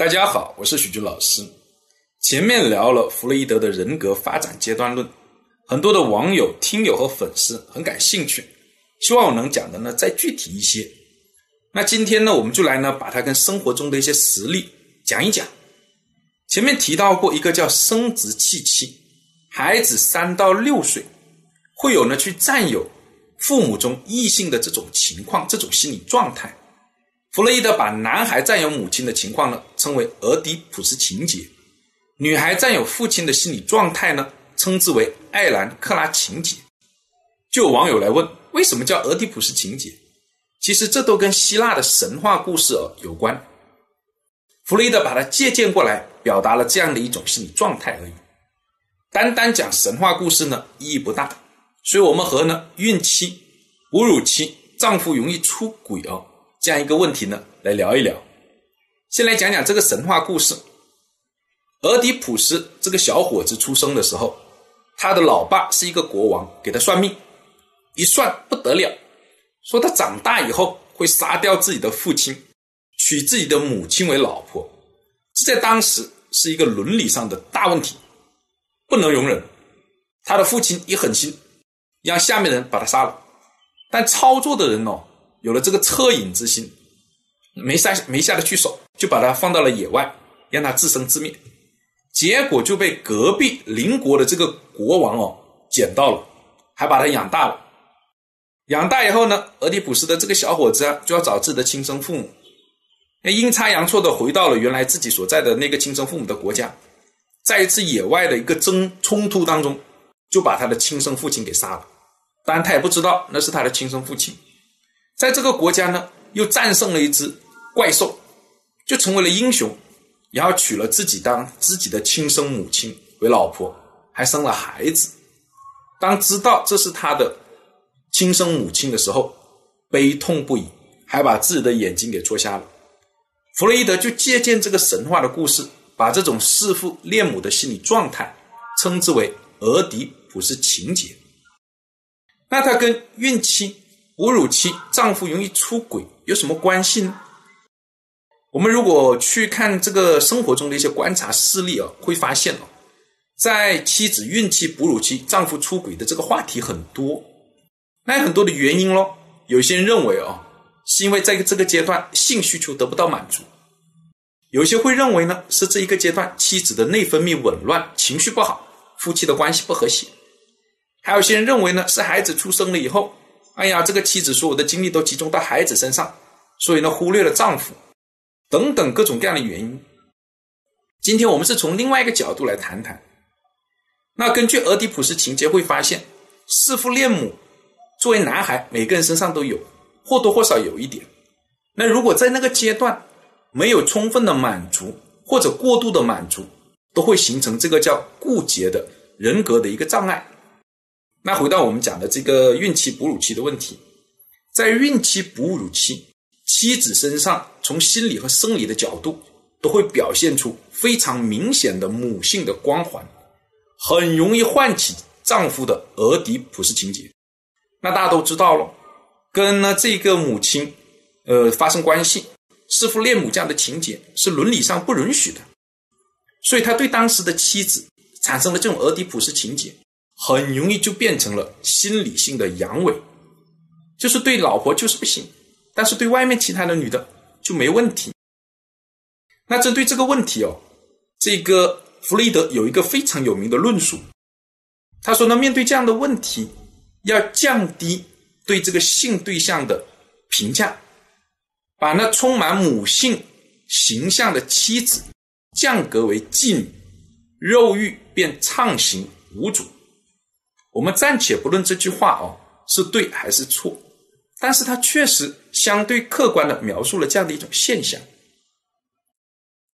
大家好，我是许军老师。前面聊了弗洛伊德的人格发展阶段论，很多的网友、听友和粉丝很感兴趣，希望我能讲的呢再具体一些。那今天呢，我们就来呢把它跟生活中的一些实例讲一讲。前面提到过一个叫生殖器期，孩子三到六岁会有呢去占有父母中异性的这种情况，这种心理状态。弗洛伊德把男孩占有母亲的情况呢称为俄狄浦斯情节，女孩占有父亲的心理状态呢称之为艾兰克拉情节。就有网友来问，为什么叫俄狄浦斯情节？其实这都跟希腊的神话故事有关。弗洛伊德把它借鉴过来，表达了这样的一种心理状态而已。单单讲神话故事呢意义不大，所以我们和呢孕期、哺乳期丈夫容易出轨哦。这样一个问题呢，来聊一聊。先来讲讲这个神话故事。俄狄浦斯这个小伙子出生的时候，他的老爸是一个国王，给他算命，一算不得了，说他长大以后会杀掉自己的父亲，娶自己的母亲为老婆。这在当时是一个伦理上的大问题，不能容忍。他的父亲一狠心，让下面人把他杀了。但操作的人哦。有了这个恻隐之心，没下没下得去手，就把他放到了野外，让他自生自灭。结果就被隔壁邻国的这个国王哦捡到了，还把他养大了。养大以后呢，俄狄浦斯的这个小伙子啊，就要找自己的亲生父母。那阴差阳错的回到了原来自己所在的那个亲生父母的国家，在一次野外的一个争冲突当中，就把他的亲生父亲给杀了。当然他也不知道那是他的亲生父亲。在这个国家呢，又战胜了一只怪兽，就成为了英雄，然后娶了自己当自己的亲生母亲为老婆，还生了孩子。当知道这是他的亲生母亲的时候，悲痛不已，还把自己的眼睛给戳瞎了。弗洛伊德就借鉴这个神话的故事，把这种弑父恋母的心理状态称之为俄狄浦斯情节。那他跟孕期。哺乳期丈夫容易出轨有什么关系呢？我们如果去看这个生活中的一些观察事例啊，会发现哦，在妻子孕期、哺乳期丈夫出轨的这个话题很多。那有很多的原因咯，有些人认为哦，是因为在这个阶段性需求得不到满足；有些会认为呢，是这一个阶段妻子的内分泌紊乱、情绪不好，夫妻的关系不和谐；还有些人认为呢，是孩子出生了以后。哎呀，这个妻子所有的精力都集中到孩子身上，所以呢忽略了丈夫，等等各种各样的原因。今天我们是从另外一个角度来谈谈。那根据俄狄浦斯情节会发现，弑父恋母，作为男孩，每个人身上都有，或多或少有一点。那如果在那个阶段没有充分的满足，或者过度的满足，都会形成这个叫固结的人格的一个障碍。那回到我们讲的这个孕期、哺乳期的问题，在孕期、哺乳期，妻子身上从心理和生理的角度都会表现出非常明显的母性的光环，很容易唤起丈夫的俄狄浦斯情节。那大家都知道了，跟呢这个母亲，呃发生关系、弑父恋母这样的情节是伦理上不允许的，所以他对当时的妻子产生了这种俄狄浦斯情节。很容易就变成了心理性的阳痿，就是对老婆就是不行，但是对外面其他的女的就没问题。那针对这个问题哦，这个弗雷德有一个非常有名的论述，他说呢，面对这样的问题，要降低对这个性对象的评价，把那充满母性形象的妻子降格为妓女，肉欲便畅行无阻。我们暂且不论这句话哦是对还是错，但是它确实相对客观的描述了这样的一种现象。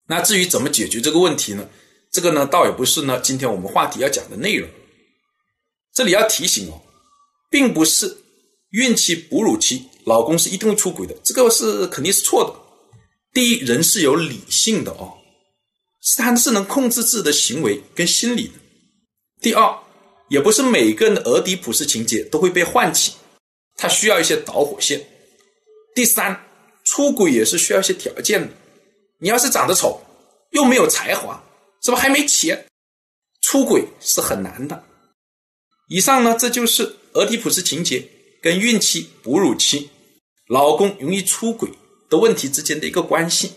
那至于怎么解决这个问题呢？这个呢倒也不是呢今天我们话题要讲的内容。这里要提醒哦，并不是孕期、哺乳期老公是一定会出轨的，这个是肯定是错的。第一，人是有理性的哦，是他是能控制自己的行为跟心理的。第二。也不是每个人的俄狄浦斯情节都会被唤起，他需要一些导火线。第三，出轨也是需要一些条件的。你要是长得丑，又没有才华，是吧？还没钱，出轨是很难的。以上呢，这就是俄狄浦斯情节跟孕期、哺乳期、老公容易出轨的问题之间的一个关系。